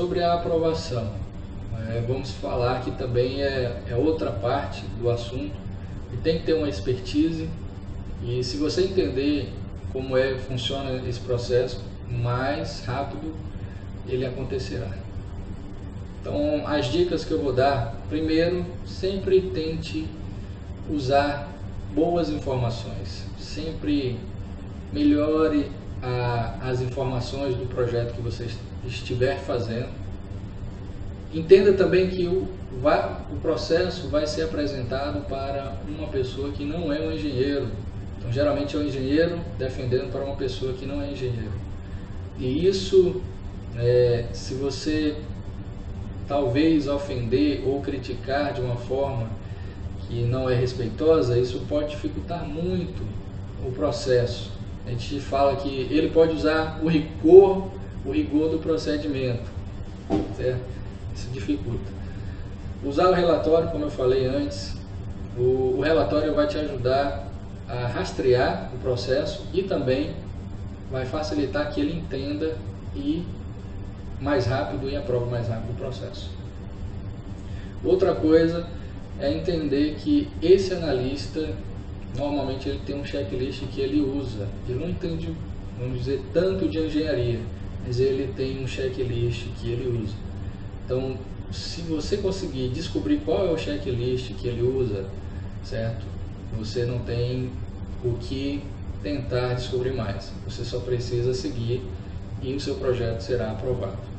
sobre a aprovação, é, vamos falar que também é, é outra parte do assunto e tem que ter uma expertise. E se você entender como é funciona esse processo, mais rápido ele acontecerá. Então, as dicas que eu vou dar, primeiro, sempre tente usar boas informações, sempre melhore as informações do projeto que você estiver fazendo. Entenda também que o, vai, o processo vai ser apresentado para uma pessoa que não é um engenheiro. Então, geralmente é um engenheiro defendendo para uma pessoa que não é engenheiro. E isso, é, se você talvez ofender ou criticar de uma forma que não é respeitosa, isso pode dificultar muito o processo. A gente fala que ele pode usar o rigor, o rigor do procedimento, certo? Isso dificulta. Usar o relatório, como eu falei antes, o, o relatório vai te ajudar a rastrear o processo e também vai facilitar que ele entenda e mais rápido e aprove mais rápido o processo. Outra coisa é entender que esse analista normalmente ele tem um checklist que ele usa. Ele não entende, vamos dizer, tanto de engenharia, mas ele tem um checklist que ele usa. Então, se você conseguir descobrir qual é o checklist que ele usa, certo? Você não tem o que tentar descobrir mais. Você só precisa seguir e o seu projeto será aprovado.